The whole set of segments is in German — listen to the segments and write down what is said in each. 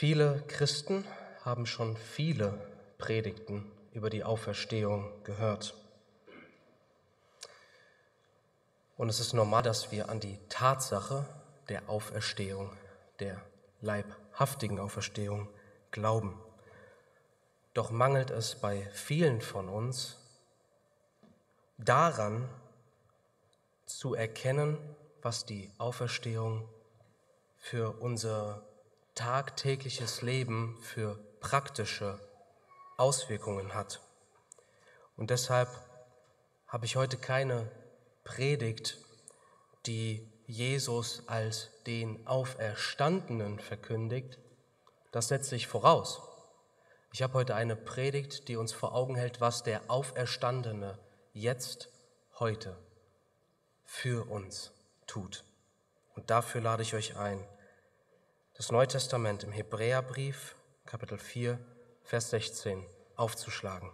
Viele Christen haben schon viele Predigten über die Auferstehung gehört. Und es ist normal, dass wir an die Tatsache der Auferstehung, der leibhaftigen Auferstehung glauben. Doch mangelt es bei vielen von uns daran zu erkennen, was die Auferstehung für unser tagtägliches Leben, für praktische Auswirkungen hat. Und deshalb habe ich heute keine Predigt, die Jesus als den Auferstandenen verkündigt. Das setze ich voraus. Ich habe heute eine Predigt, die uns vor Augen hält, was der Auferstandene jetzt, heute für uns tut. Und dafür lade ich euch ein, das Neue Testament im Hebräerbrief, Kapitel 4, Vers 16, aufzuschlagen.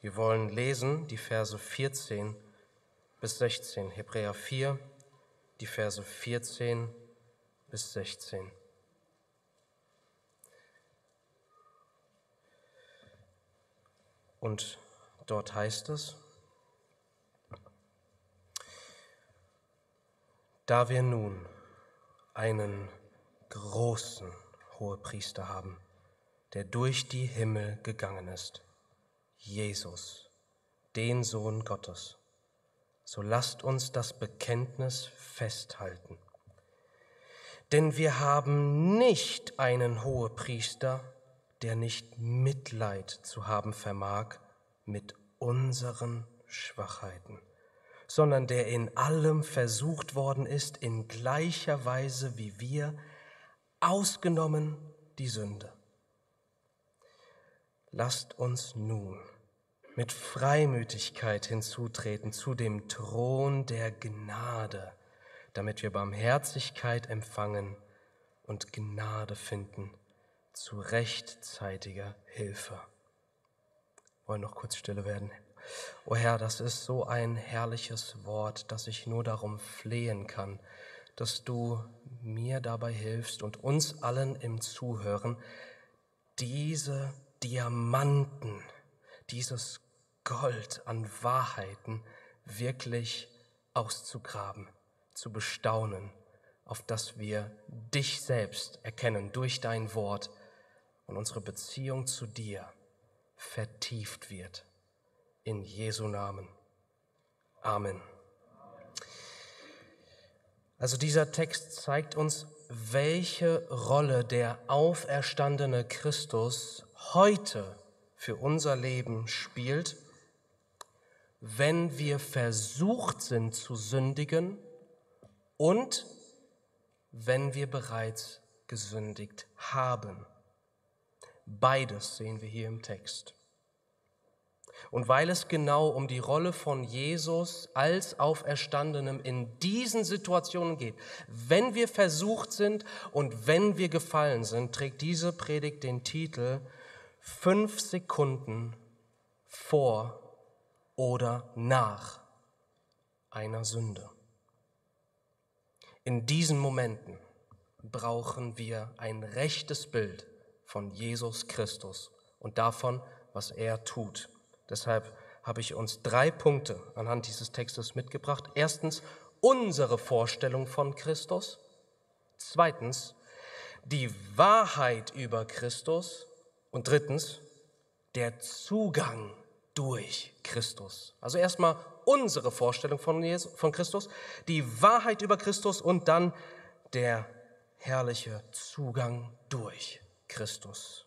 Wir wollen lesen die Verse 14 bis 16, Hebräer 4, die Verse 14 bis 16. Und dort heißt es, da wir nun einen großen Hohepriester haben, der durch die Himmel gegangen ist, Jesus, den Sohn Gottes, so lasst uns das Bekenntnis festhalten. Denn wir haben nicht einen Hohepriester, der nicht Mitleid zu haben vermag mit unseren Schwachheiten, sondern der in allem versucht worden ist, in gleicher Weise wie wir, ausgenommen die Sünde. Lasst uns nun mit Freimütigkeit hinzutreten zu dem Thron der Gnade, damit wir Barmherzigkeit empfangen und Gnade finden zu rechtzeitiger Hilfe. Wollen noch kurz stille werden. O Herr, das ist so ein herrliches Wort, dass ich nur darum flehen kann, dass du mir dabei hilfst und uns allen im Zuhören, diese Diamanten, dieses Gold an Wahrheiten wirklich auszugraben, zu bestaunen, auf dass wir dich selbst erkennen durch dein Wort und unsere Beziehung zu dir vertieft wird. In Jesu Namen. Amen. Also dieser Text zeigt uns, welche Rolle der auferstandene Christus heute für unser Leben spielt, wenn wir versucht sind zu sündigen und wenn wir bereits gesündigt haben. Beides sehen wir hier im Text. Und weil es genau um die Rolle von Jesus als Auferstandenem in diesen Situationen geht, wenn wir versucht sind und wenn wir gefallen sind, trägt diese Predigt den Titel Fünf Sekunden vor oder nach einer Sünde. In diesen Momenten brauchen wir ein rechtes Bild von Jesus Christus und davon, was er tut. Deshalb habe ich uns drei Punkte anhand dieses Textes mitgebracht. Erstens unsere Vorstellung von Christus. Zweitens die Wahrheit über Christus. Und drittens der Zugang durch Christus. Also erstmal unsere Vorstellung von, Jesus, von Christus, die Wahrheit über Christus und dann der herrliche Zugang durch Christus.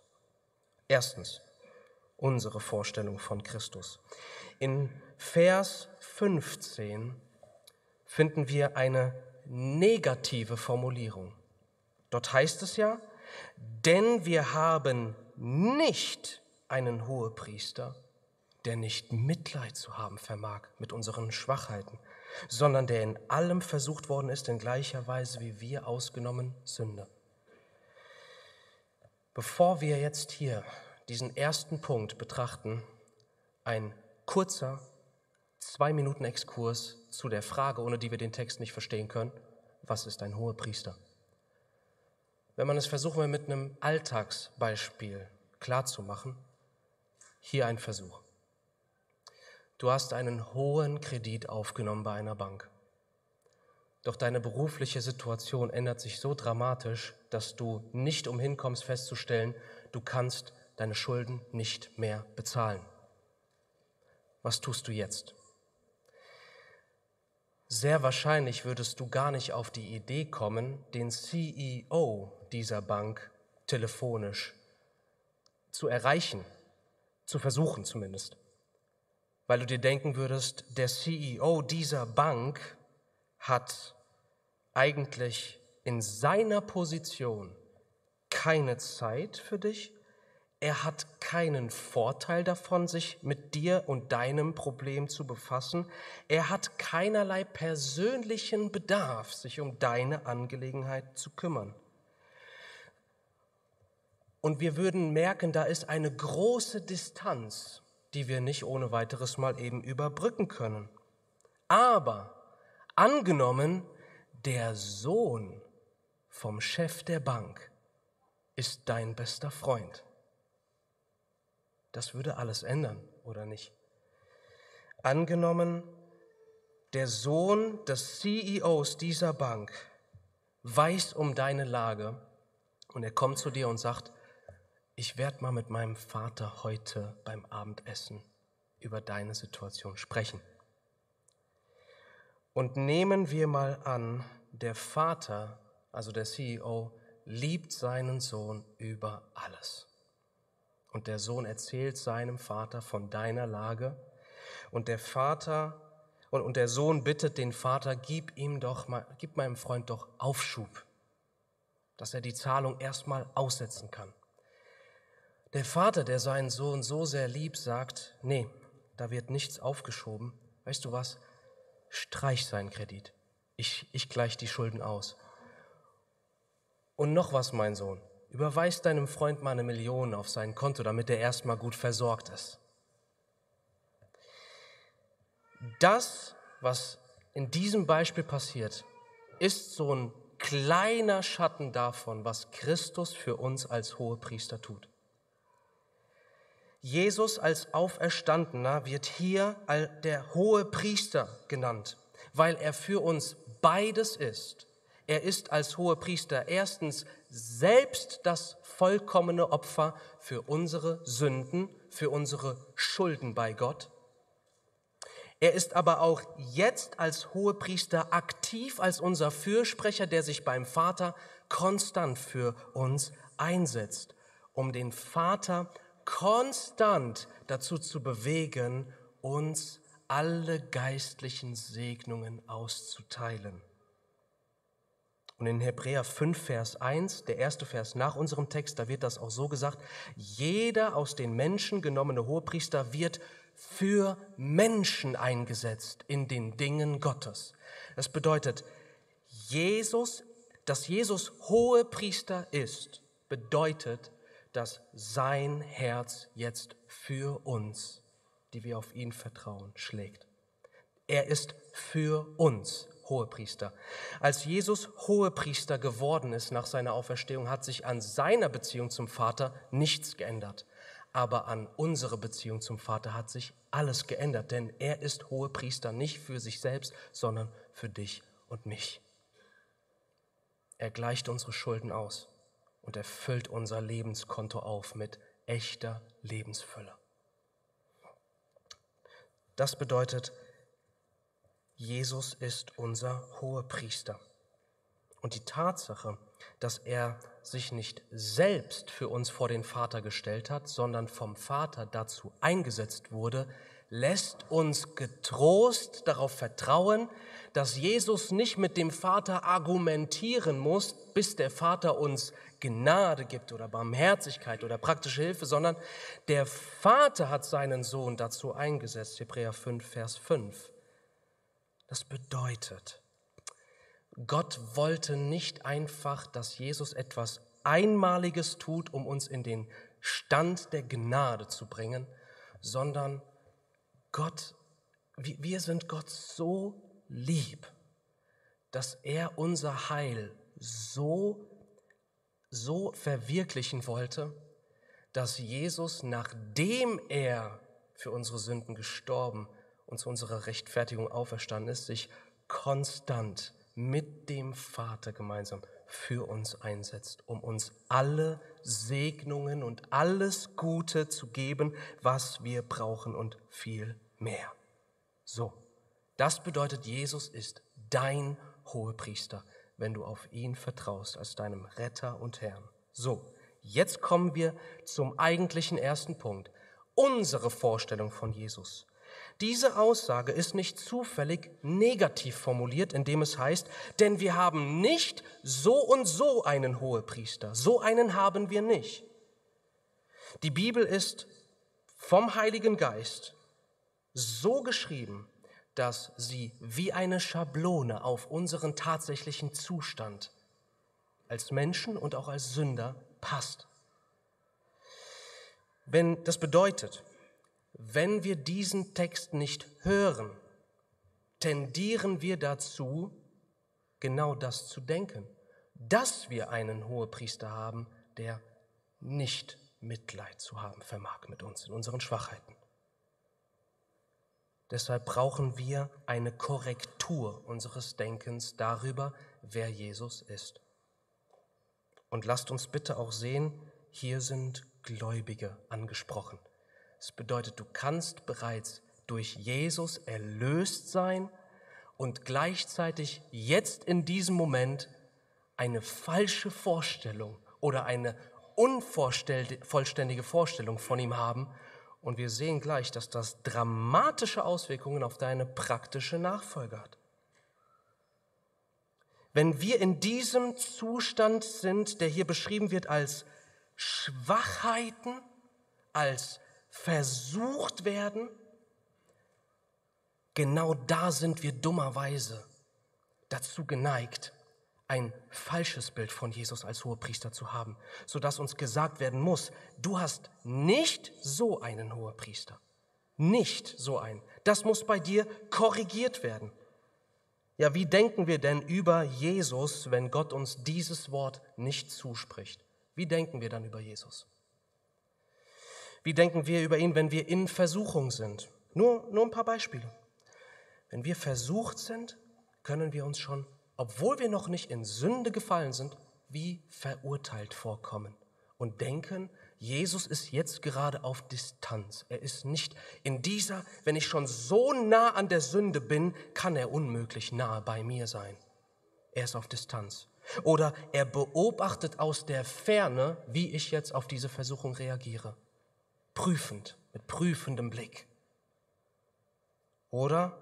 Erstens, unsere Vorstellung von Christus. In Vers 15 finden wir eine negative Formulierung. Dort heißt es ja, denn wir haben nicht einen Hohepriester, der nicht Mitleid zu haben vermag mit unseren Schwachheiten, sondern der in allem versucht worden ist, in gleicher Weise wie wir ausgenommen Sünde. Bevor wir jetzt hier diesen ersten Punkt betrachten, ein kurzer zwei Minuten Exkurs zu der Frage, ohne die wir den Text nicht verstehen können, was ist ein hoher Priester? wenn man es versuchen will, mit einem Alltagsbeispiel klarzumachen, hier ein Versuch. Du hast einen hohen Kredit aufgenommen bei einer Bank. Doch deine berufliche Situation ändert sich so dramatisch, dass du nicht umhin kommst festzustellen, du kannst deine Schulden nicht mehr bezahlen. Was tust du jetzt? Sehr wahrscheinlich würdest du gar nicht auf die Idee kommen, den CEO dieser Bank telefonisch zu erreichen, zu versuchen zumindest. Weil du dir denken würdest, der CEO dieser Bank hat eigentlich in seiner Position keine Zeit für dich, er hat keinen Vorteil davon, sich mit dir und deinem Problem zu befassen. Er hat keinerlei persönlichen Bedarf, sich um deine Angelegenheit zu kümmern. Und wir würden merken, da ist eine große Distanz, die wir nicht ohne weiteres mal eben überbrücken können. Aber angenommen, der Sohn vom Chef der Bank ist dein bester Freund. Das würde alles ändern, oder nicht? Angenommen, der Sohn des CEOs dieser Bank weiß um deine Lage und er kommt zu dir und sagt, ich werde mal mit meinem Vater heute beim Abendessen über deine Situation sprechen. Und nehmen wir mal an, der Vater, also der CEO, liebt seinen Sohn über alles. Und der Sohn erzählt seinem Vater von deiner Lage. Und der Vater und, und der Sohn bittet den Vater, gib ihm doch mal, gib meinem Freund doch Aufschub, dass er die Zahlung erstmal aussetzen kann. Der Vater, der seinen Sohn so sehr liebt, sagt, nee, da wird nichts aufgeschoben. Weißt du was? Streich seinen Kredit. Ich, ich gleiche die Schulden aus. Und noch was, mein Sohn. Überweis deinem Freund mal eine Million auf sein Konto, damit er erstmal gut versorgt ist. Das, was in diesem Beispiel passiert, ist so ein kleiner Schatten davon, was Christus für uns als Hohepriester tut. Jesus als Auferstandener wird hier der hohe Priester genannt, weil er für uns beides ist. Er ist als hohe Priester erstens selbst das vollkommene Opfer für unsere Sünden, für unsere Schulden bei Gott. Er ist aber auch jetzt als Hohepriester aktiv als unser Fürsprecher, der sich beim Vater konstant für uns einsetzt, um den Vater konstant dazu zu bewegen, uns alle geistlichen Segnungen auszuteilen. Und in Hebräer 5, Vers 1, der erste Vers nach unserem Text, da wird das auch so gesagt, jeder aus den Menschen genommene Hohepriester wird für Menschen eingesetzt in den Dingen Gottes. Das bedeutet, Jesus, dass Jesus Hohepriester ist, bedeutet, dass sein Herz jetzt für uns, die wir auf ihn vertrauen, schlägt. Er ist für uns Hohepriester. Als Jesus Hohepriester geworden ist nach seiner Auferstehung, hat sich an seiner Beziehung zum Vater nichts geändert. Aber an unsere Beziehung zum Vater hat sich alles geändert, denn er ist Hohepriester nicht für sich selbst, sondern für dich und mich. Er gleicht unsere Schulden aus und erfüllt unser Lebenskonto auf mit echter Lebensfülle. Das bedeutet, Jesus ist unser Hohepriester. Und die Tatsache, dass er sich nicht selbst für uns vor den Vater gestellt hat, sondern vom Vater dazu eingesetzt wurde, lässt uns getrost darauf vertrauen, dass Jesus nicht mit dem Vater argumentieren muss, bis der Vater uns Gnade gibt oder Barmherzigkeit oder praktische Hilfe, sondern der Vater hat seinen Sohn dazu eingesetzt, Hebräer 5, Vers 5. Das bedeutet, Gott wollte nicht einfach, dass Jesus etwas Einmaliges tut, um uns in den Stand der Gnade zu bringen, sondern Gott, wir sind Gott so lieb, dass er unser Heil so, so verwirklichen wollte, dass Jesus, nachdem er für unsere Sünden gestorben und zu unserer Rechtfertigung auferstanden ist, sich konstant mit dem Vater gemeinsam für uns einsetzt, um uns alle Segnungen und alles Gute zu geben, was wir brauchen und viel mehr. So, das bedeutet, Jesus ist dein Hohepriester, wenn du auf ihn vertraust als deinem Retter und Herrn. So, jetzt kommen wir zum eigentlichen ersten Punkt, unsere Vorstellung von Jesus. Diese Aussage ist nicht zufällig negativ formuliert, indem es heißt, denn wir haben nicht so und so einen Hohepriester, so einen haben wir nicht. Die Bibel ist vom Heiligen Geist so geschrieben, dass sie wie eine Schablone auf unseren tatsächlichen Zustand als Menschen und auch als Sünder passt. Wenn das bedeutet, wenn wir diesen Text nicht hören, tendieren wir dazu, genau das zu denken, dass wir einen Hohepriester haben, der nicht Mitleid zu haben vermag mit uns in unseren Schwachheiten. Deshalb brauchen wir eine Korrektur unseres Denkens darüber, wer Jesus ist. Und lasst uns bitte auch sehen, hier sind Gläubige angesprochen. Das bedeutet, du kannst bereits durch Jesus erlöst sein und gleichzeitig jetzt in diesem Moment eine falsche Vorstellung oder eine unvollständige Vorstellung von ihm haben. Und wir sehen gleich, dass das dramatische Auswirkungen auf deine praktische Nachfolge hat. Wenn wir in diesem Zustand sind, der hier beschrieben wird als Schwachheiten, als versucht werden, genau da sind wir dummerweise dazu geneigt, ein falsches Bild von Jesus als Hohepriester zu haben, sodass uns gesagt werden muss, du hast nicht so einen Hohepriester, nicht so einen. Das muss bei dir korrigiert werden. Ja, wie denken wir denn über Jesus, wenn Gott uns dieses Wort nicht zuspricht? Wie denken wir dann über Jesus? Wie denken wir über ihn, wenn wir in Versuchung sind? Nur, nur ein paar Beispiele. Wenn wir versucht sind, können wir uns schon, obwohl wir noch nicht in Sünde gefallen sind, wie verurteilt vorkommen und denken, Jesus ist jetzt gerade auf Distanz. Er ist nicht in dieser, wenn ich schon so nah an der Sünde bin, kann er unmöglich nahe bei mir sein. Er ist auf Distanz. Oder er beobachtet aus der Ferne, wie ich jetzt auf diese Versuchung reagiere prüfend, mit prüfendem Blick. Oder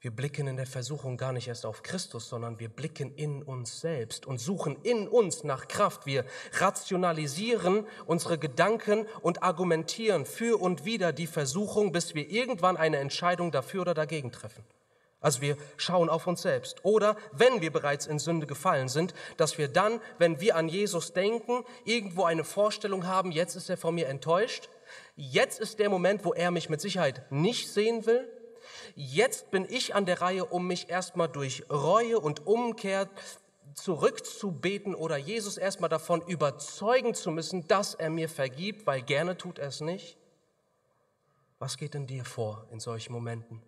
wir blicken in der Versuchung gar nicht erst auf Christus, sondern wir blicken in uns selbst und suchen in uns nach Kraft. Wir rationalisieren unsere Gedanken und argumentieren für und wider die Versuchung, bis wir irgendwann eine Entscheidung dafür oder dagegen treffen. Also wir schauen auf uns selbst. Oder wenn wir bereits in Sünde gefallen sind, dass wir dann, wenn wir an Jesus denken, irgendwo eine Vorstellung haben, jetzt ist er von mir enttäuscht Jetzt ist der Moment, wo er mich mit Sicherheit nicht sehen will. Jetzt bin ich an der Reihe, um mich erstmal durch Reue und Umkehr zurückzubeten oder Jesus erstmal davon überzeugen zu müssen, dass er mir vergibt, weil gerne tut er es nicht. Was geht in dir vor in solchen Momenten?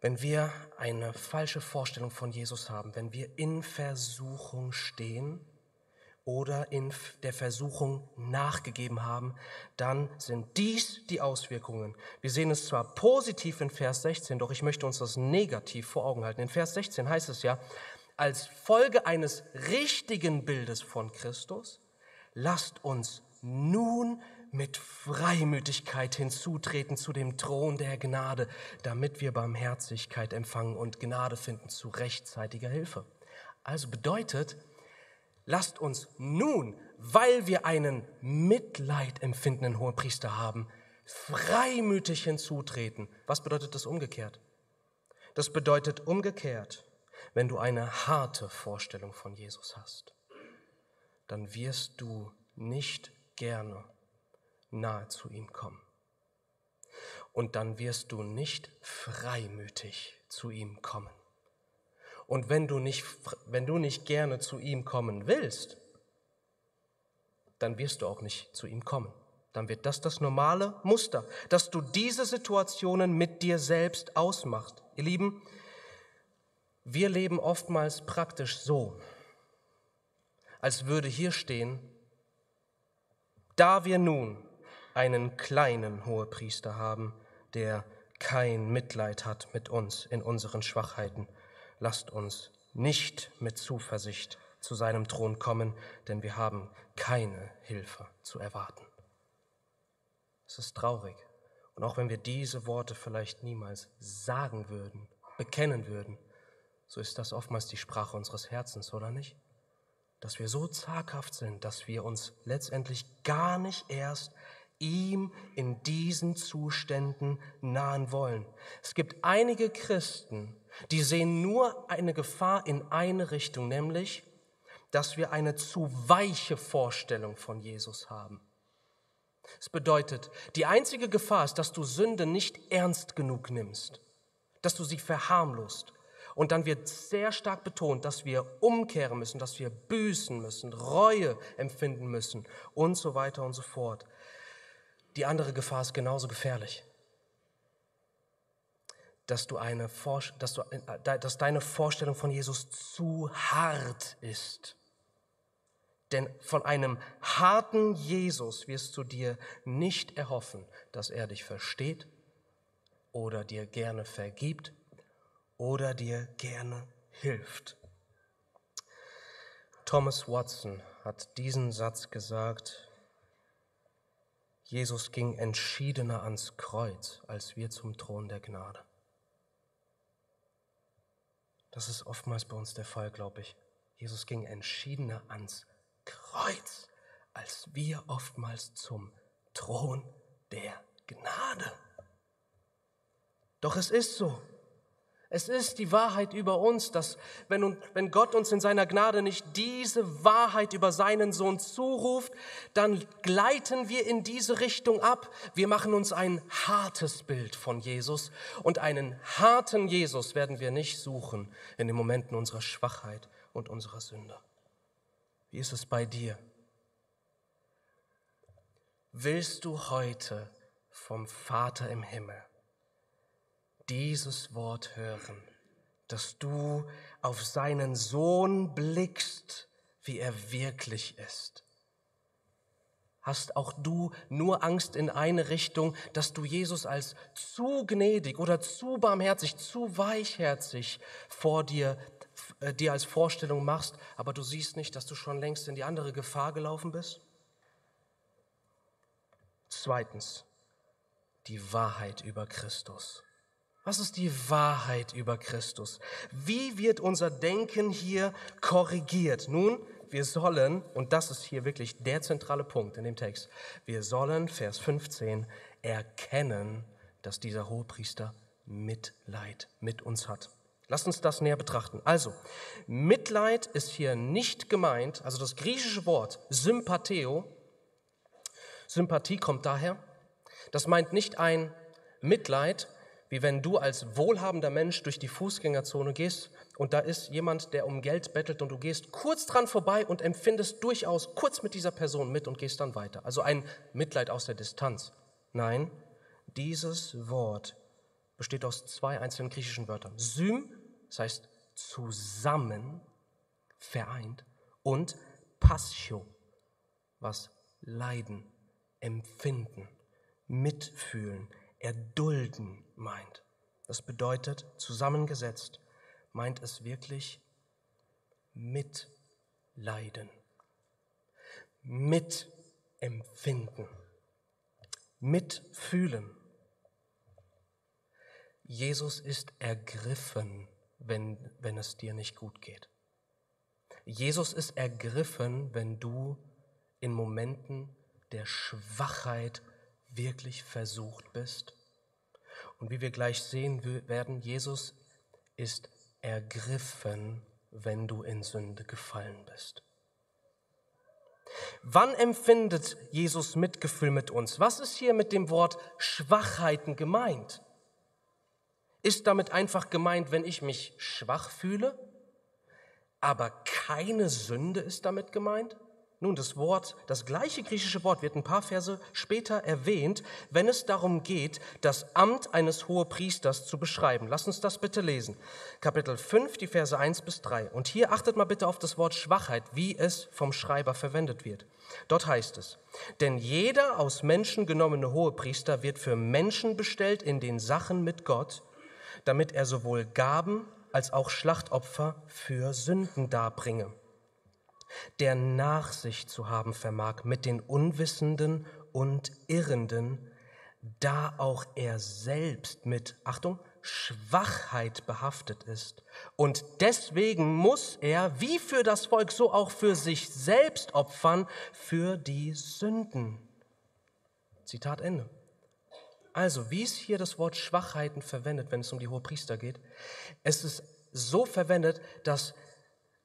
Wenn wir eine falsche Vorstellung von Jesus haben, wenn wir in Versuchung stehen, oder in der Versuchung nachgegeben haben, dann sind dies die Auswirkungen. Wir sehen es zwar positiv in Vers 16, doch ich möchte uns das negativ vor Augen halten. In Vers 16 heißt es ja, als Folge eines richtigen Bildes von Christus, lasst uns nun mit Freimütigkeit hinzutreten zu dem Thron der Gnade, damit wir Barmherzigkeit empfangen und Gnade finden zu rechtzeitiger Hilfe. Also bedeutet, lasst uns nun, weil wir einen Mitleid empfindenden Hohenpriester haben, freimütig hinzutreten. Was bedeutet das umgekehrt? Das bedeutet umgekehrt, wenn du eine harte Vorstellung von Jesus hast, dann wirst du nicht gerne nahe zu ihm kommen. Und dann wirst du nicht freimütig zu ihm kommen. Und wenn du nicht, wenn du nicht gerne zu ihm kommen willst, dann wirst du auch nicht zu ihm kommen. Dann wird das das normale Muster, dass du diese Situationen mit dir selbst ausmachst. Ihr Lieben, wir leben oftmals praktisch so, als würde hier stehen, da wir nun einen kleinen Hohepriester haben, der kein Mitleid hat mit uns in unseren Schwachheiten, lasst uns nicht mit Zuversicht zu seinem Thron kommen, denn wir haben keine Hilfe zu erwarten. Es ist traurig. Und auch wenn wir diese Worte vielleicht niemals sagen würden, bekennen würden, so ist das oftmals die Sprache unseres Herzens, oder nicht? Dass wir so zaghaft sind, dass wir uns letztendlich gar nicht erst ihm in diesen Zuständen nahen wollen. Es gibt einige Christen, die sehen nur eine Gefahr in eine Richtung, nämlich, dass wir eine zu weiche Vorstellung von Jesus haben. Es bedeutet, die einzige Gefahr ist, dass du Sünde nicht ernst genug nimmst, dass du sie verharmlost. Und dann wird sehr stark betont, dass wir umkehren müssen, dass wir büßen müssen, Reue empfinden müssen und so weiter und so fort. Die andere Gefahr ist genauso gefährlich. Dass, du eine, dass, du, äh, dass deine Vorstellung von Jesus zu hart ist. Denn von einem harten Jesus wirst du dir nicht erhoffen, dass er dich versteht oder dir gerne vergibt oder dir gerne hilft. Thomas Watson hat diesen Satz gesagt, Jesus ging entschiedener ans Kreuz als wir zum Thron der Gnade. Das ist oftmals bei uns der Fall, glaube ich. Jesus ging entschiedener ans Kreuz als wir oftmals zum Thron der Gnade. Doch es ist so. Es ist die Wahrheit über uns, dass wenn, Gott uns in seiner Gnade nicht diese Wahrheit über seinen Sohn zuruft, dann gleiten wir in diese Richtung ab. Wir machen uns ein hartes Bild von Jesus und einen harten Jesus werden wir nicht suchen in den Momenten unserer Schwachheit und unserer Sünde. Wie ist es bei dir? Willst du heute vom Vater im Himmel dieses Wort hören, dass du auf seinen Sohn blickst, wie er wirklich ist. Hast auch du nur Angst in eine Richtung, dass du Jesus als zu gnädig oder zu barmherzig, zu weichherzig vor dir, äh, dir als Vorstellung machst, aber du siehst nicht, dass du schon längst in die andere Gefahr gelaufen bist? Zweitens, die Wahrheit über Christus. Was ist die Wahrheit über Christus? Wie wird unser Denken hier korrigiert? Nun, wir sollen, und das ist hier wirklich der zentrale Punkt in dem Text, wir sollen, Vers 15, erkennen, dass dieser Hohepriester Mitleid mit uns hat. Lasst uns das näher betrachten. Also, Mitleid ist hier nicht gemeint, also das griechische Wort Sympatheo, Sympathie kommt daher, das meint nicht ein Mitleid, wie wenn du als wohlhabender Mensch durch die Fußgängerzone gehst und da ist jemand, der um Geld bettelt und du gehst kurz dran vorbei und empfindest durchaus kurz mit dieser Person mit und gehst dann weiter. Also ein Mitleid aus der Distanz. Nein, dieses Wort besteht aus zwei einzelnen griechischen Wörtern. Sym, das heißt zusammen, vereint, und Passio, was Leiden, Empfinden, Mitfühlen, erdulden meint. Das bedeutet, zusammengesetzt, meint es wirklich mitleiden, mitempfinden, mitfühlen. Jesus ist ergriffen, wenn, wenn es dir nicht gut geht. Jesus ist ergriffen, wenn du in Momenten der Schwachheit wirklich versucht bist? Und wie wir gleich sehen werden, Jesus ist ergriffen, wenn du in Sünde gefallen bist. Wann empfindet Jesus Mitgefühl mit uns? Was ist hier mit dem Wort Schwachheiten gemeint? Ist damit einfach gemeint, wenn ich mich schwach fühle? aber keine Sünde ist damit gemeint? Nun, das Wort, das gleiche griechische Wort wird ein paar Verse später erwähnt, wenn es darum geht, das Amt eines Hohepriesters zu beschreiben. Lass uns das bitte lesen. Kapitel 5, die Verse 1 bis 3. Und hier achtet mal bitte auf das Wort Schwachheit, wie es vom Schreiber verwendet wird. Dort heißt es, denn jeder aus Menschen genommene Hohepriester wird für Menschen bestellt in den Sachen mit Gott, damit er sowohl Gaben als auch Schlachtopfer für Sünden darbringe der Nachsicht zu haben vermag mit den Unwissenden und Irrenden, da auch er selbst mit, Achtung, Schwachheit behaftet ist. Und deswegen muss er, wie für das Volk, so auch für sich selbst opfern, für die Sünden. Zitat Ende. Also, wie ist hier das Wort Schwachheiten verwendet, wenn es um die Hohepriester geht? Es ist so verwendet, dass,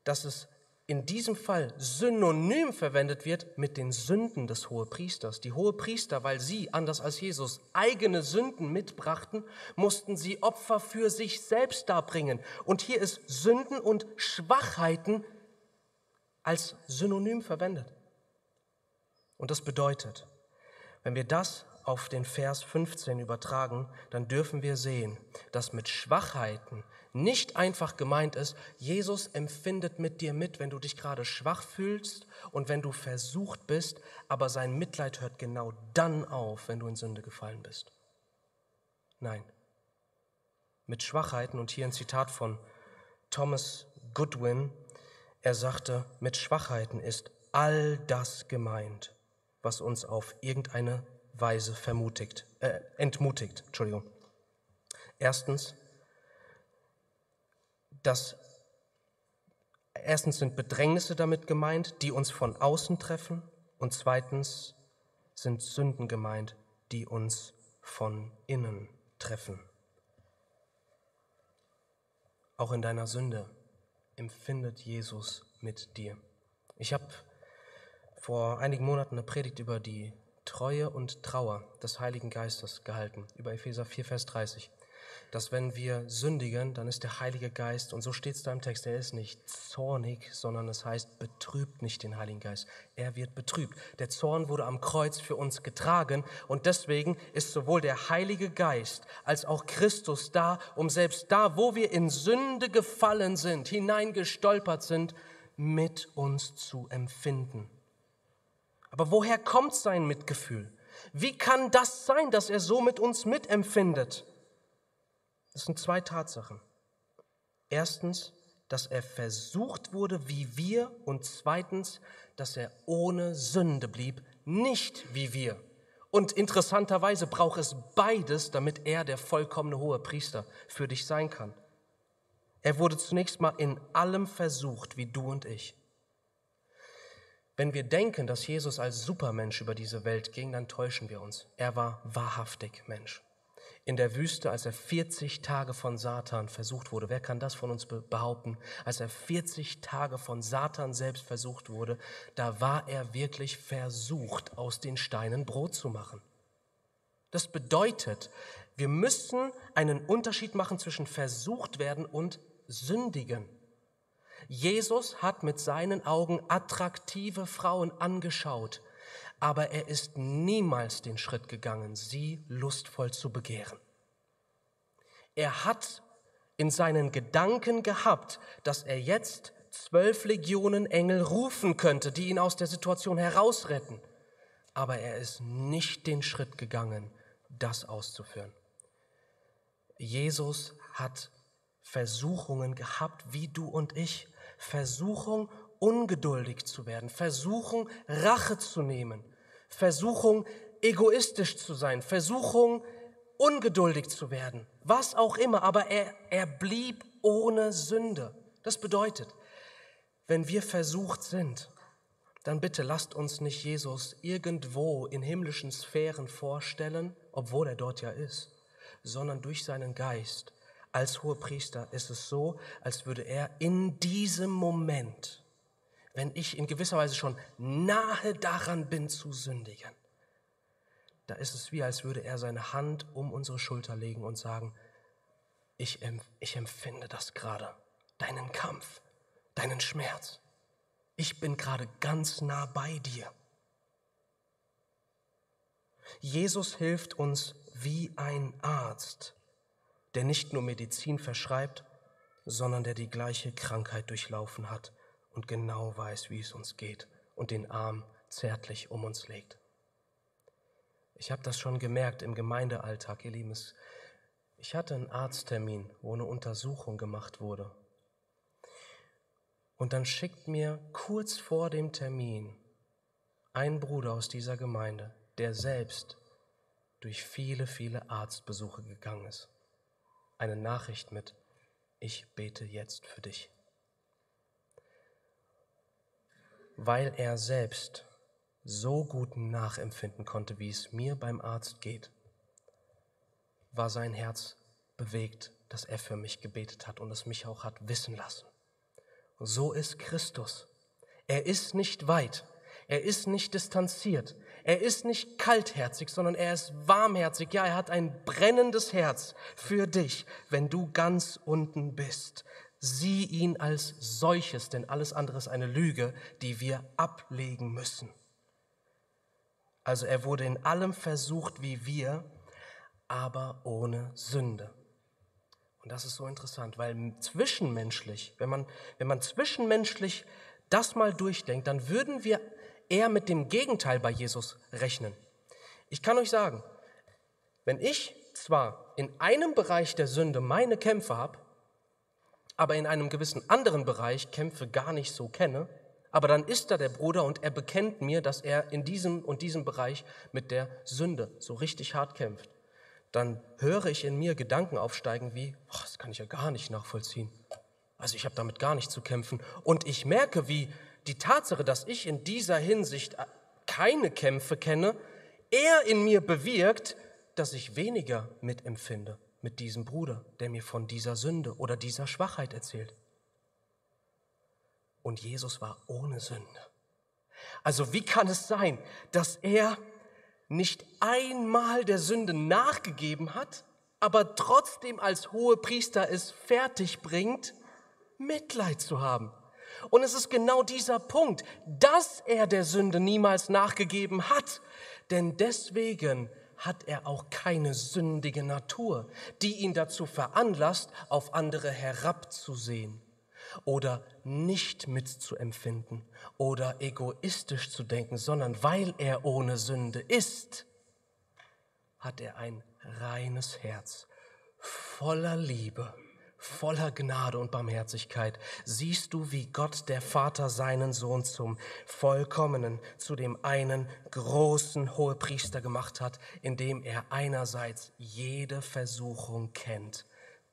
dass es in diesem Fall synonym verwendet wird mit den Sünden des Hohepriesters. Die Hohepriester, weil sie, anders als Jesus, eigene Sünden mitbrachten, mussten sie Opfer für sich selbst darbringen. Und hier ist Sünden und Schwachheiten als Synonym verwendet. Und das bedeutet, wenn wir das auf den Vers 15 übertragen, dann dürfen wir sehen, dass mit Schwachheiten nicht einfach gemeint ist, Jesus empfindet mit dir mit, wenn du dich gerade schwach fühlst und wenn du versucht bist, aber sein Mitleid hört genau dann auf, wenn du in Sünde gefallen bist. Nein. Mit Schwachheiten, und hier ein Zitat von Thomas Goodwin, er sagte, mit Schwachheiten ist all das gemeint, was uns auf irgendeine Weise vermutigt, äh, entmutigt. Entschuldigung. Erstens, dass erstens sind Bedrängnisse damit gemeint, die uns von außen treffen und zweitens sind Sünden gemeint, die uns von innen treffen. Auch in deiner Sünde empfindet Jesus mit dir. Ich habe vor einigen Monaten eine Predigt über die Treue und Trauer des Heiligen Geistes gehalten, über Epheser 4, Vers 30 dass wenn wir sündigen, dann ist der Heilige Geist, und so steht es da im Text, er ist nicht zornig, sondern es heißt, betrübt nicht den Heiligen Geist. Er wird betrübt. Der Zorn wurde am Kreuz für uns getragen und deswegen ist sowohl der Heilige Geist als auch Christus da, um selbst da, wo wir in Sünde gefallen sind, hineingestolpert sind, mit uns zu empfinden. Aber woher kommt sein Mitgefühl? Wie kann das sein, dass er so mit uns mitempfindet? Das sind zwei Tatsachen. Erstens, dass er versucht wurde wie wir und zweitens, dass er ohne Sünde blieb, nicht wie wir. Und interessanterweise braucht es beides, damit er der vollkommene hohe Priester für dich sein kann. Er wurde zunächst mal in allem versucht, wie du und ich. Wenn wir denken, dass Jesus als Supermensch über diese Welt ging, dann täuschen wir uns. Er war wahrhaftig Mensch in der Wüste, als er 40 Tage von Satan versucht wurde. Wer kann das von uns behaupten? Als er 40 Tage von Satan selbst versucht wurde, da war er wirklich versucht, aus den Steinen Brot zu machen. Das bedeutet, wir müssen einen Unterschied machen zwischen versucht werden und sündigen. Jesus hat mit seinen Augen attraktive Frauen angeschaut aber er ist niemals den Schritt gegangen, sie lustvoll zu begehren. Er hat in seinen Gedanken gehabt, dass er jetzt zwölf Legionen Engel rufen könnte, die ihn aus der Situation herausretten. Aber er ist nicht den Schritt gegangen, das auszuführen. Jesus hat Versuchungen gehabt, wie du und ich. Versuchung, ungeduldig zu werden, Versuchung, Rache zu nehmen, Versuchung, egoistisch zu sein, Versuchung, ungeduldig zu werden, was auch immer, aber er, er blieb ohne Sünde. Das bedeutet, wenn wir versucht sind, dann bitte lasst uns nicht Jesus irgendwo in himmlischen Sphären vorstellen, obwohl er dort ja ist, sondern durch seinen Geist. Als Hohepriester ist es so, als würde er in diesem Moment wenn ich in gewisser Weise schon nahe daran bin zu sündigen, da ist es wie, als würde er seine Hand um unsere Schulter legen und sagen, ich, ich empfinde das gerade, deinen Kampf. deinen Schmerz. Ich bin gerade ganz nah bei dir. Jesus hilft uns wie ein Arzt, der nicht nur Medizin verschreibt, sondern der die gleiche Krankheit durchlaufen hat und genau weiß, wie es uns geht und den Arm zärtlich um uns legt. Ich habe das schon gemerkt im Gemeindealltag, ihr Lieben. Ich hatte einen Arzttermin, wo eine Untersuchung gemacht wurde. Und dann schickt mir kurz vor dem Termin ein Bruder aus dieser Gemeinde, der selbst durch viele, viele Arztbesuche gegangen ist, eine Nachricht mit, ich bete jetzt für dich. Weil er selbst so gut nachempfinden konnte, wie es mir beim Arzt geht, war sein Herz bewegt, dass er für mich gebetet hat und es mich auch hat wissen lassen. So ist Christus. Er ist nicht weit, er ist nicht distanziert, er ist nicht kaltherzig, sondern er ist warmherzig. Ja, er hat ein brennendes Herz für dich, wenn du ganz unten bist. Sieh ihn als solches, denn alles andere ist eine Lüge, die wir ablegen müssen. Also er wurde in allem versucht wie wir, aber ohne Sünde. Und das ist so interessant, weil zwischenmenschlich, wenn man, wenn man zwischenmenschlich das mal durchdenkt, dann würden wir eher mit dem Gegenteil bei Jesus rechnen. Ich kann euch sagen, wenn ich zwar in einem Bereich der Sünde meine Kämpfe habe, aber in einem gewissen anderen Bereich Kämpfe gar nicht so kenne, aber dann ist da der Bruder und er bekennt mir, dass er in diesem und diesem Bereich mit der Sünde so richtig hart kämpft. Dann höre ich in mir Gedanken aufsteigen wie, oh, das kann ich ja gar nicht nachvollziehen. Also ich habe damit gar nicht zu kämpfen. Und ich merke, wie die Tatsache, dass ich in dieser Hinsicht keine Kämpfe kenne, eher in mir bewirkt, dass ich weniger mitempfinde mit diesem Bruder, der mir von dieser Sünde oder dieser Schwachheit erzählt. Und Jesus war ohne Sünde. Also wie kann es sein, dass er nicht einmal der Sünde nachgegeben hat, aber trotzdem als hohe Priester es fertig bringt, Mitleid zu haben? Und es ist genau dieser Punkt, dass er der Sünde niemals nachgegeben hat. Denn deswegen hat er auch keine sündige Natur, die ihn dazu veranlasst, auf andere herabzusehen oder nicht mitzuempfinden oder egoistisch zu denken, sondern weil er ohne Sünde ist, hat er ein reines Herz voller Liebe voller Gnade und Barmherzigkeit, siehst du, wie Gott der Vater seinen Sohn zum vollkommenen, zu dem einen großen Hohepriester gemacht hat, indem er einerseits jede Versuchung kennt,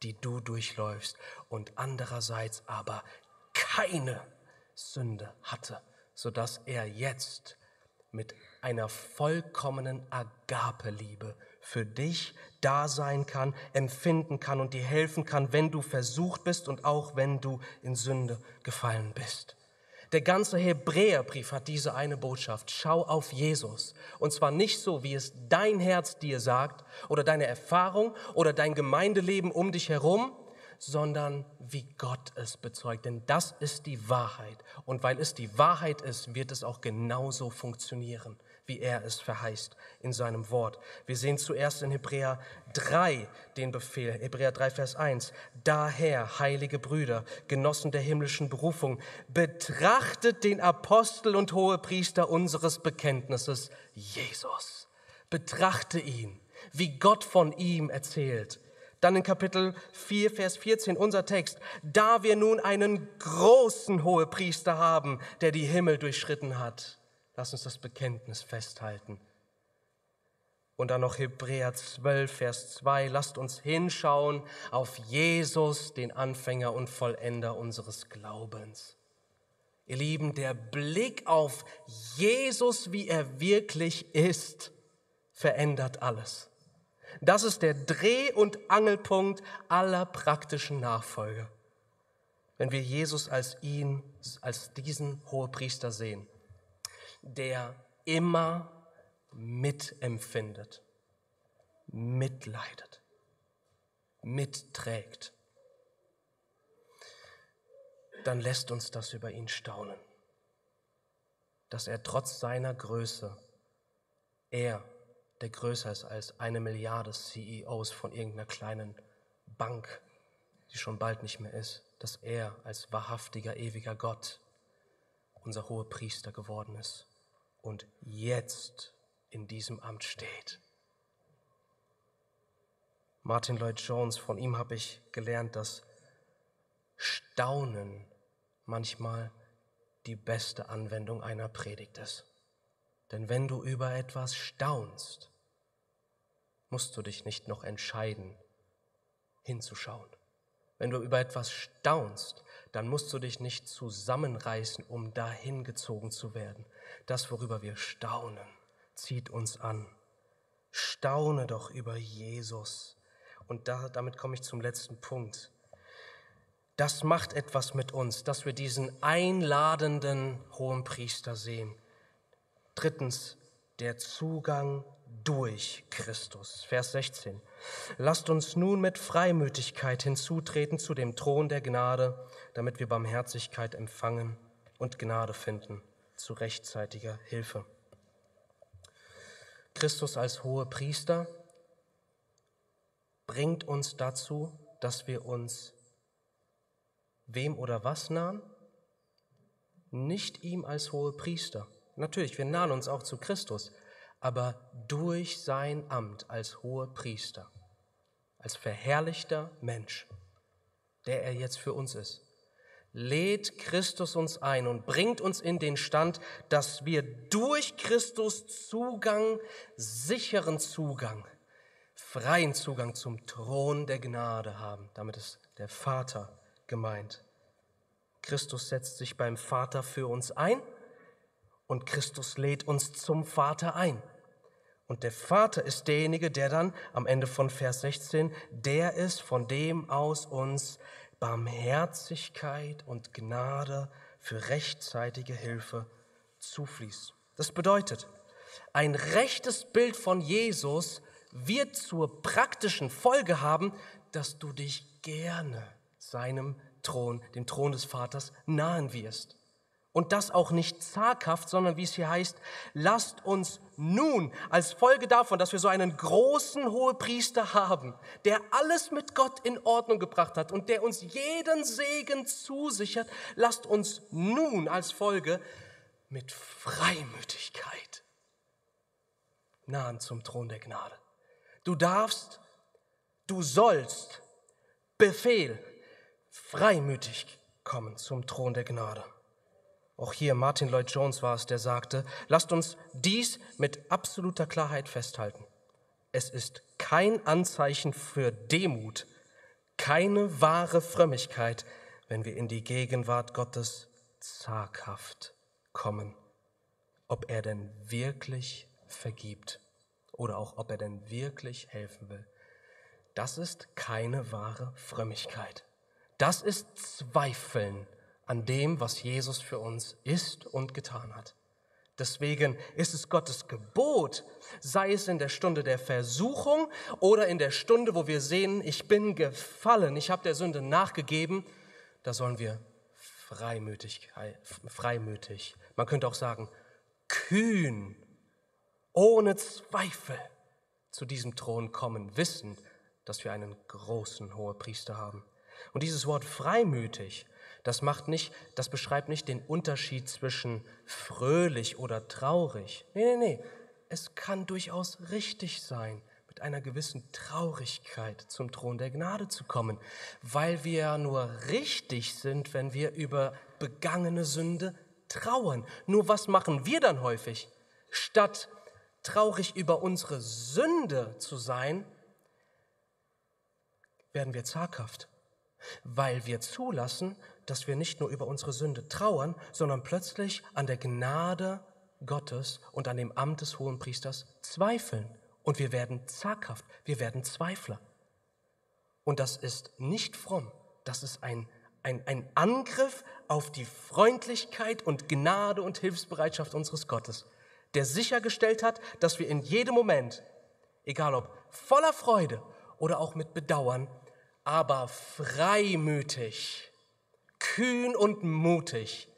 die du durchläufst, und andererseits aber keine Sünde hatte, so dass er jetzt mit einer vollkommenen Agape-Liebe für dich da sein kann, empfinden kann und dir helfen kann, wenn du versucht bist und auch wenn du in Sünde gefallen bist. Der ganze Hebräerbrief hat diese eine Botschaft. Schau auf Jesus. Und zwar nicht so, wie es dein Herz dir sagt oder deine Erfahrung oder dein Gemeindeleben um dich herum, sondern wie Gott es bezeugt. Denn das ist die Wahrheit. Und weil es die Wahrheit ist, wird es auch genauso funktionieren wie er es verheißt in seinem Wort. Wir sehen zuerst in Hebräer 3 den Befehl, Hebräer 3, Vers 1. Daher, heilige Brüder, Genossen der himmlischen Berufung, betrachtet den Apostel und Hohepriester unseres Bekenntnisses, Jesus. Betrachte ihn, wie Gott von ihm erzählt. Dann in Kapitel 4, Vers 14 unser Text. Da wir nun einen großen Hohepriester haben, der die Himmel durchschritten hat Lass uns das Bekenntnis festhalten. Und dann noch Hebräer 12, Vers 2. Lasst uns hinschauen auf Jesus, den Anfänger und Vollender unseres Glaubens. Ihr Lieben, der Blick auf Jesus, wie er wirklich ist, verändert alles. Das ist der Dreh- und Angelpunkt aller praktischen Nachfolge. Wenn wir Jesus als ihn, als diesen Hohepriester sehen der immer mitempfindet, mitleidet, mitträgt. dann lässt uns das über ihn staunen, dass er trotz seiner Größe, er, der größer ist als eine Milliarde CEOs von irgendeiner kleinen Bank, die schon bald nicht mehr ist, dass er als wahrhaftiger, ewiger Gott unser hoher Priester geworden ist und jetzt in diesem Amt steht. Martin Lloyd Jones, von ihm habe ich gelernt, dass Staunen manchmal die beste Anwendung einer Predigt ist. Denn wenn du über etwas staunst, musst du dich nicht noch entscheiden, hinzuschauen. Wenn du über etwas staunst, dann musst du dich nicht zusammenreißen, um dahin gezogen zu werden. Das, worüber wir staunen, zieht uns an. Staune doch über Jesus. Und da, damit komme ich zum letzten Punkt. Das macht etwas mit uns, dass wir diesen einladenden hohen Priester sehen. Drittens, der Zugang durch Christus. Vers 16. Lasst uns nun mit Freimütigkeit hinzutreten zu dem Thron der Gnade, damit wir Barmherzigkeit empfangen und Gnade finden zu rechtzeitiger Hilfe. Christus als hohe Priester bringt uns dazu, dass wir uns wem oder was nahen? Nicht ihm als hohe Priester. Natürlich, wir nahen uns auch zu Christus, aber durch sein Amt als hoher Priester, als verherrlichter Mensch, der er jetzt für uns ist, lädt Christus uns ein und bringt uns in den Stand, dass wir durch Christus Zugang, sicheren Zugang, freien Zugang zum Thron der Gnade haben. Damit ist der Vater gemeint. Christus setzt sich beim Vater für uns ein und Christus lädt uns zum Vater ein. Und der Vater ist derjenige, der dann am Ende von Vers 16, der ist, von dem aus uns Barmherzigkeit und Gnade für rechtzeitige Hilfe zufließt. Das bedeutet, ein rechtes Bild von Jesus wird zur praktischen Folge haben, dass du dich gerne seinem Thron, dem Thron des Vaters, nahen wirst. Und das auch nicht zaghaft, sondern wie es hier heißt, lasst uns nun als Folge davon, dass wir so einen großen Hohepriester haben, der alles mit Gott in Ordnung gebracht hat und der uns jeden Segen zusichert, lasst uns nun als Folge mit Freimütigkeit nahen zum Thron der Gnade. Du darfst, du sollst, Befehl, freimütig kommen zum Thron der Gnade. Auch hier Martin Lloyd Jones war es, der sagte, lasst uns dies mit absoluter Klarheit festhalten. Es ist kein Anzeichen für Demut, keine wahre Frömmigkeit, wenn wir in die Gegenwart Gottes zaghaft kommen, ob er denn wirklich vergibt oder auch ob er denn wirklich helfen will. Das ist keine wahre Frömmigkeit. Das ist Zweifeln an dem, was Jesus für uns ist und getan hat. Deswegen ist es Gottes Gebot, sei es in der Stunde der Versuchung oder in der Stunde, wo wir sehen, ich bin gefallen, ich habe der Sünde nachgegeben, da sollen wir freimütig, freimütig, man könnte auch sagen, kühn, ohne Zweifel zu diesem Thron kommen, wissen, dass wir einen großen Hohepriester haben. Und dieses Wort freimütig, das macht nicht, das beschreibt nicht den Unterschied zwischen fröhlich oder traurig. Nee, nee, nee. Es kann durchaus richtig sein, mit einer gewissen Traurigkeit zum Thron der Gnade zu kommen, weil wir ja nur richtig sind, wenn wir über begangene Sünde trauern. Nur was machen wir dann häufig? Statt traurig über unsere Sünde zu sein, werden wir zaghaft weil wir zulassen, dass wir nicht nur über unsere Sünde trauern, sondern plötzlich an der Gnade Gottes und an dem Amt des Hohenpriesters zweifeln. Und wir werden zaghaft, wir werden Zweifler. Und das ist nicht fromm, das ist ein, ein, ein Angriff auf die Freundlichkeit und Gnade und Hilfsbereitschaft unseres Gottes, der sichergestellt hat, dass wir in jedem Moment, egal ob voller Freude oder auch mit Bedauern, aber freimütig kühn und mutig,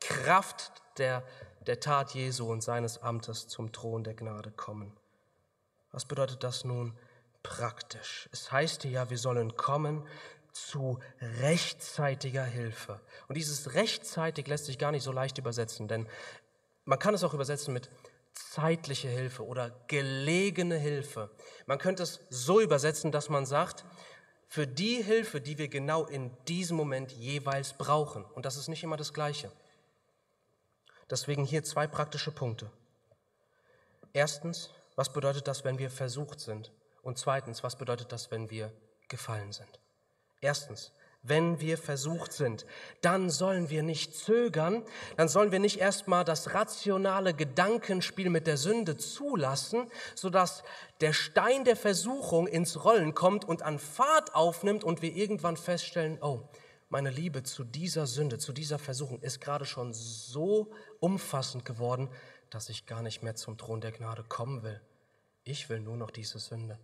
Kraft der, der Tat Jesu und seines Amtes zum Thron der Gnade kommen. Was bedeutet das nun praktisch? Es heißt ja, wir sollen kommen zu rechtzeitiger Hilfe. Und dieses rechtzeitig lässt sich gar nicht so leicht übersetzen, denn man kann es auch übersetzen mit zeitliche Hilfe oder gelegene Hilfe. Man könnte es so übersetzen, dass man sagt, für die Hilfe, die wir genau in diesem Moment jeweils brauchen. Und das ist nicht immer das Gleiche. Deswegen hier zwei praktische Punkte. Erstens, was bedeutet das, wenn wir versucht sind? Und zweitens, was bedeutet das, wenn wir gefallen sind? Erstens, wenn wir versucht sind, dann sollen wir nicht zögern, dann sollen wir nicht erstmal das rationale Gedankenspiel mit der Sünde zulassen, sodass der Stein der Versuchung ins Rollen kommt und an Fahrt aufnimmt und wir irgendwann feststellen, oh, meine Liebe zu dieser Sünde, zu dieser Versuchung ist gerade schon so umfassend geworden, dass ich gar nicht mehr zum Thron der Gnade kommen will. Ich will nur noch diese Sünde.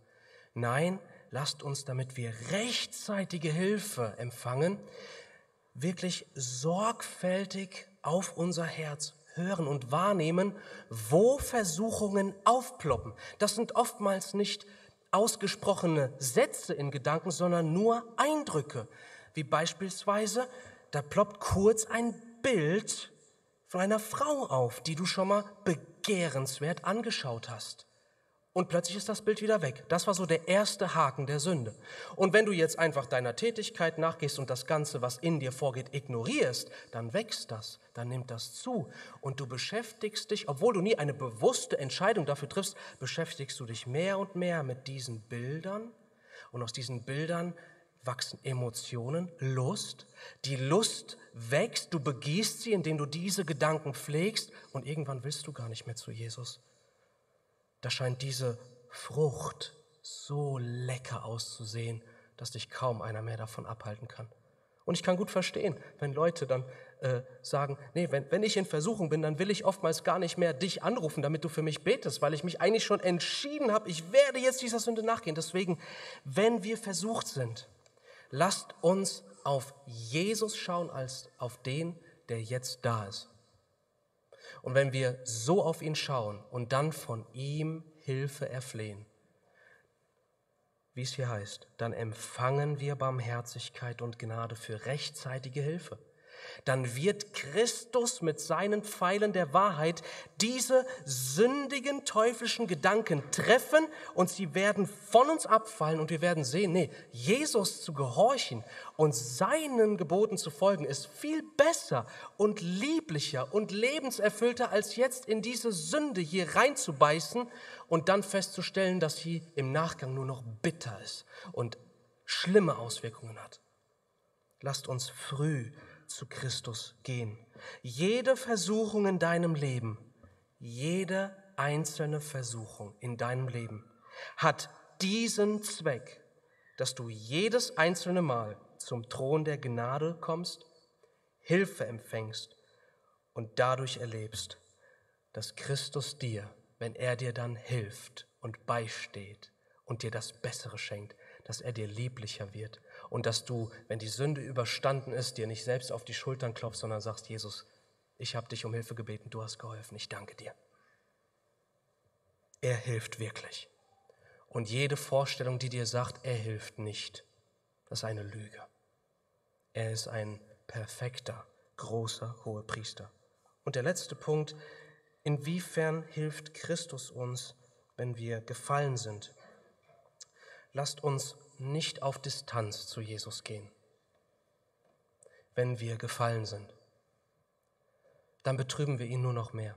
Nein, lasst uns, damit wir rechtzeitige Hilfe empfangen, wirklich sorgfältig auf unser Herz hören und wahrnehmen, wo Versuchungen aufploppen. Das sind oftmals nicht ausgesprochene Sätze in Gedanken, sondern nur Eindrücke, wie beispielsweise, da ploppt kurz ein Bild von einer Frau auf, die du schon mal begehrenswert angeschaut hast. Und plötzlich ist das Bild wieder weg. Das war so der erste Haken der Sünde. Und wenn du jetzt einfach deiner Tätigkeit nachgehst und das Ganze, was in dir vorgeht, ignorierst, dann wächst das, dann nimmt das zu. Und du beschäftigst dich, obwohl du nie eine bewusste Entscheidung dafür triffst, beschäftigst du dich mehr und mehr mit diesen Bildern. Und aus diesen Bildern wachsen Emotionen, Lust. Die Lust wächst, du begießt sie, indem du diese Gedanken pflegst. Und irgendwann willst du gar nicht mehr zu Jesus da scheint diese Frucht so lecker auszusehen, dass dich kaum einer mehr davon abhalten kann. Und ich kann gut verstehen, wenn Leute dann äh, sagen, nee, wenn, wenn ich in Versuchung bin, dann will ich oftmals gar nicht mehr dich anrufen, damit du für mich betest, weil ich mich eigentlich schon entschieden habe, ich werde jetzt dieser Sünde nachgehen. Deswegen, wenn wir versucht sind, lasst uns auf Jesus schauen als auf den, der jetzt da ist. Und wenn wir so auf ihn schauen und dann von ihm Hilfe erflehen, wie es hier heißt, dann empfangen wir Barmherzigkeit und Gnade für rechtzeitige Hilfe dann wird Christus mit seinen Pfeilen der Wahrheit diese sündigen teuflischen Gedanken treffen und sie werden von uns abfallen und wir werden sehen, nee, Jesus zu gehorchen und seinen Geboten zu folgen ist viel besser und lieblicher und lebenserfüllter als jetzt in diese Sünde hier reinzubeißen und dann festzustellen, dass sie im Nachgang nur noch bitter ist und schlimme Auswirkungen hat. Lasst uns früh zu Christus gehen. Jede Versuchung in deinem Leben, jede einzelne Versuchung in deinem Leben hat diesen Zweck, dass du jedes einzelne Mal zum Thron der Gnade kommst, Hilfe empfängst und dadurch erlebst, dass Christus dir, wenn er dir dann hilft und beisteht und dir das Bessere schenkt, dass er dir lieblicher wird und dass du, wenn die Sünde überstanden ist, dir nicht selbst auf die Schultern klopfst, sondern sagst, Jesus, ich habe dich um Hilfe gebeten, du hast geholfen, ich danke dir. Er hilft wirklich. Und jede Vorstellung, die dir sagt, er hilft nicht, das ist eine Lüge. Er ist ein perfekter, großer hoher Priester. Und der letzte Punkt, inwiefern hilft Christus uns, wenn wir gefallen sind? lasst uns nicht auf Distanz zu Jesus gehen, wenn wir gefallen sind. Dann betrüben wir ihn nur noch mehr.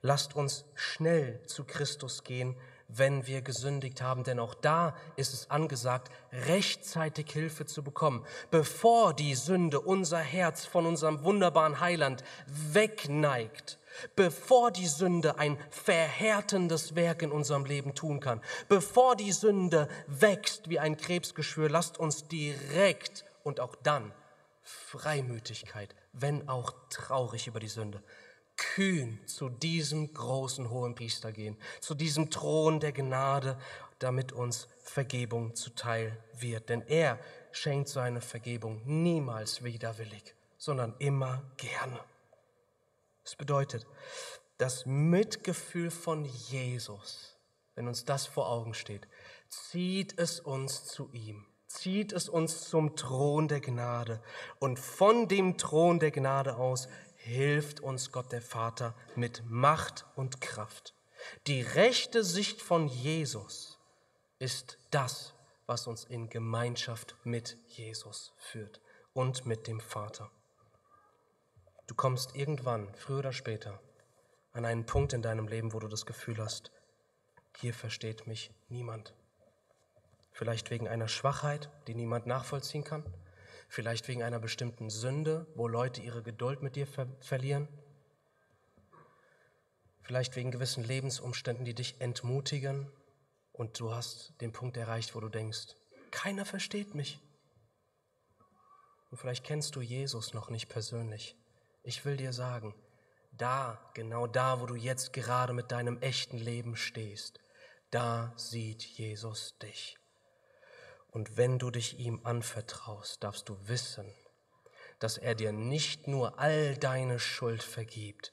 Lasst uns schnell zu Christus gehen, wenn wir gesündigt haben, denn auch da ist es angesagt, rechtzeitig Hilfe zu bekommen, bevor die Sünde unser Herz von unserem wunderbaren Heiland wegneigt bevor die Sünde ein verhärtendes Werk in unserem Leben tun kann, bevor die Sünde wächst wie ein Krebsgeschwür, lasst uns direkt und auch dann Freimütigkeit, wenn auch traurig über die Sünde, kühn zu diesem großen hohen Priester gehen, zu diesem Thron der Gnade, damit uns Vergebung zuteil wird. Denn er schenkt seine Vergebung niemals widerwillig, sondern immer gerne. Das bedeutet, das Mitgefühl von Jesus, wenn uns das vor Augen steht, zieht es uns zu ihm, zieht es uns zum Thron der Gnade. Und von dem Thron der Gnade aus hilft uns Gott der Vater mit Macht und Kraft. Die rechte Sicht von Jesus ist das, was uns in Gemeinschaft mit Jesus führt und mit dem Vater. Du kommst irgendwann, früher oder später, an einen Punkt in deinem Leben, wo du das Gefühl hast, hier versteht mich niemand. Vielleicht wegen einer Schwachheit, die niemand nachvollziehen kann. Vielleicht wegen einer bestimmten Sünde, wo Leute ihre Geduld mit dir ver verlieren. Vielleicht wegen gewissen Lebensumständen, die dich entmutigen. Und du hast den Punkt erreicht, wo du denkst, keiner versteht mich. Und vielleicht kennst du Jesus noch nicht persönlich. Ich will dir sagen, da, genau da, wo du jetzt gerade mit deinem echten Leben stehst, da sieht Jesus dich. Und wenn du dich ihm anvertraust, darfst du wissen, dass er dir nicht nur all deine Schuld vergibt,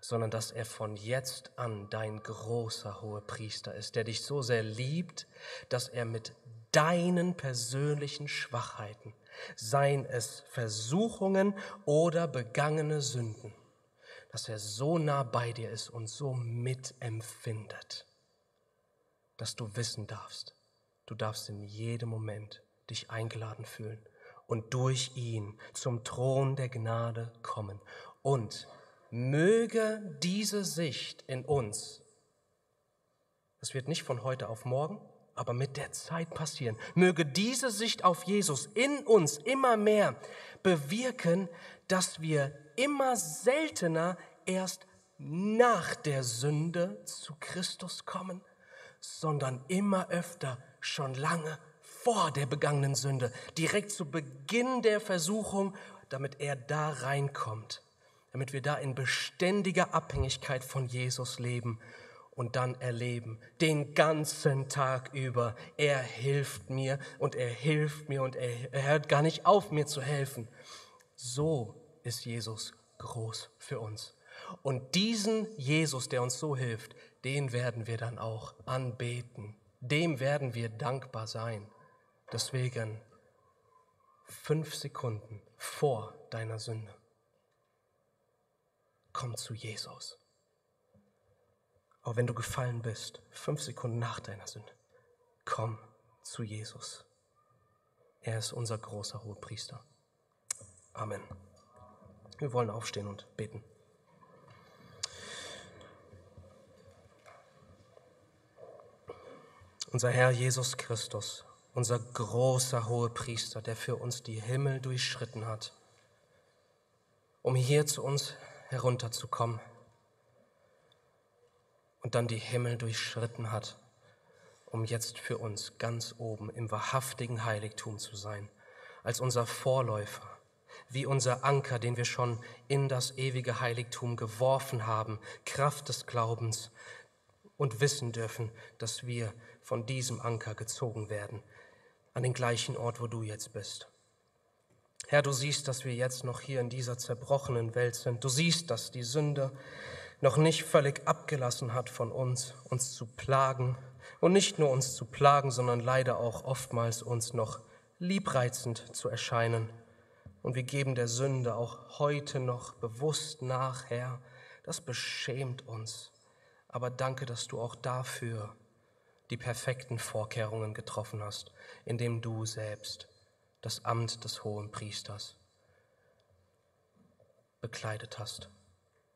sondern dass er von jetzt an dein großer hoher Priester ist, der dich so sehr liebt, dass er mit deinen persönlichen Schwachheiten, seien es Versuchungen oder begangene Sünden, dass er so nah bei dir ist und so mitempfindet, dass du wissen darfst, du darfst in jedem Moment dich eingeladen fühlen und durch ihn zum Thron der Gnade kommen. Und möge diese Sicht in uns, das wird nicht von heute auf morgen, aber mit der Zeit passieren, möge diese Sicht auf Jesus in uns immer mehr bewirken, dass wir immer seltener erst nach der Sünde zu Christus kommen, sondern immer öfter schon lange vor der begangenen Sünde, direkt zu Beginn der Versuchung, damit er da reinkommt, damit wir da in beständiger Abhängigkeit von Jesus leben und dann erleben, den ganzen Tag über, er hilft mir und er hilft mir und er, hört gar nicht auf, mir zu helfen. So ist Jesus groß für uns. Und diesen Jesus, der uns so hilft, den werden wir dann auch anbeten. Dem werden wir dankbar sein. Deswegen fünf Sekunden vor deiner Sünde. Komm zu Jesus. Auch wenn du gefallen bist, fünf Sekunden nach deiner Sünde, komm zu Jesus. Er ist unser großer Hohepriester. Amen. Wir wollen aufstehen und beten. Unser Herr Jesus Christus, unser großer Hohepriester, der für uns die Himmel durchschritten hat, um hier zu uns herunterzukommen und dann die Himmel durchschritten hat, um jetzt für uns ganz oben im wahrhaftigen Heiligtum zu sein, als unser Vorläufer, wie unser Anker, den wir schon in das ewige Heiligtum geworfen haben, Kraft des Glaubens und wissen dürfen, dass wir von diesem Anker gezogen werden, an den gleichen Ort, wo du jetzt bist. Herr, du siehst, dass wir jetzt noch hier in dieser zerbrochenen Welt sind. Du siehst, dass die Sünde noch nicht völlig abgelassen hat von uns, uns zu plagen. Und nicht nur uns zu plagen, sondern leider auch oftmals uns noch liebreizend zu erscheinen. Und wir geben der Sünde auch heute noch bewusst nach, Herr. Das beschämt uns. Aber danke, dass du auch dafür die perfekten Vorkehrungen getroffen hast, indem du selbst das Amt des hohen Priesters bekleidet hast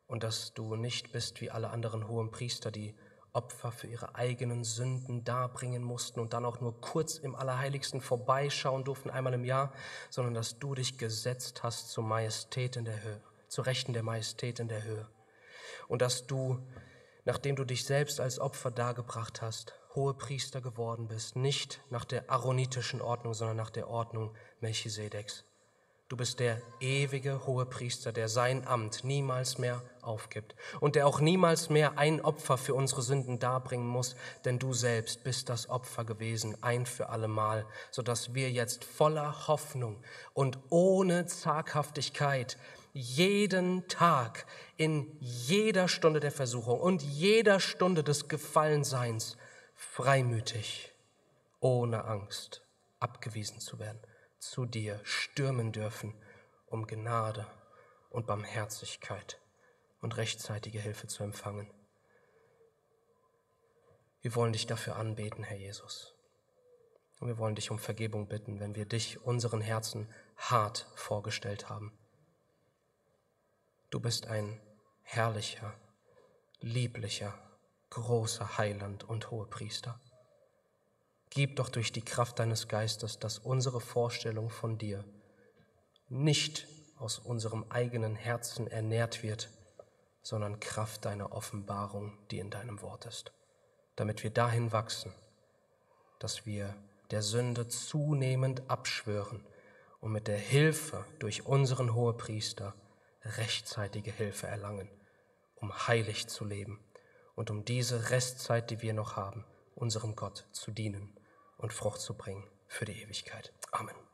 und dass du nicht bist wie alle anderen hohen Priester, die Opfer für ihre eigenen Sünden darbringen mussten und dann auch nur kurz im Allerheiligsten vorbeischauen durften, einmal im Jahr, sondern dass du dich gesetzt hast zur Majestät in der Höhe, zur Rechten der Majestät in der Höhe. Und dass du, nachdem du dich selbst als Opfer dargebracht hast, hohe Priester geworden bist, nicht nach der aaronitischen Ordnung, sondern nach der Ordnung Melchisedeks. Du bist der ewige hohe Priester, der sein Amt niemals mehr aufgibt und der auch niemals mehr ein Opfer für unsere Sünden darbringen muss, denn du selbst bist das Opfer gewesen, ein für allemal, sodass wir jetzt voller Hoffnung und ohne Zaghaftigkeit jeden Tag, in jeder Stunde der Versuchung und jeder Stunde des Gefallenseins freimütig, ohne Angst abgewiesen zu werden, zu dir stürmen dürfen, um Gnade und Barmherzigkeit und rechtzeitige Hilfe zu empfangen. Wir wollen dich dafür anbeten, Herr Jesus. Und wir wollen dich um Vergebung bitten, wenn wir dich unseren Herzen hart vorgestellt haben. Du bist ein herrlicher, lieblicher, großer Heiland und Hohepriester. Gib doch durch die Kraft deines Geistes, dass unsere Vorstellung von dir nicht aus unserem eigenen Herzen ernährt wird, sondern Kraft deiner Offenbarung, die in deinem Wort ist, damit wir dahin wachsen, dass wir der Sünde zunehmend abschwören und mit der Hilfe durch unseren Hohepriester rechtzeitige Hilfe erlangen, um heilig zu leben und um diese Restzeit, die wir noch haben, unserem Gott zu dienen und Frucht zu bringen für die Ewigkeit. Amen.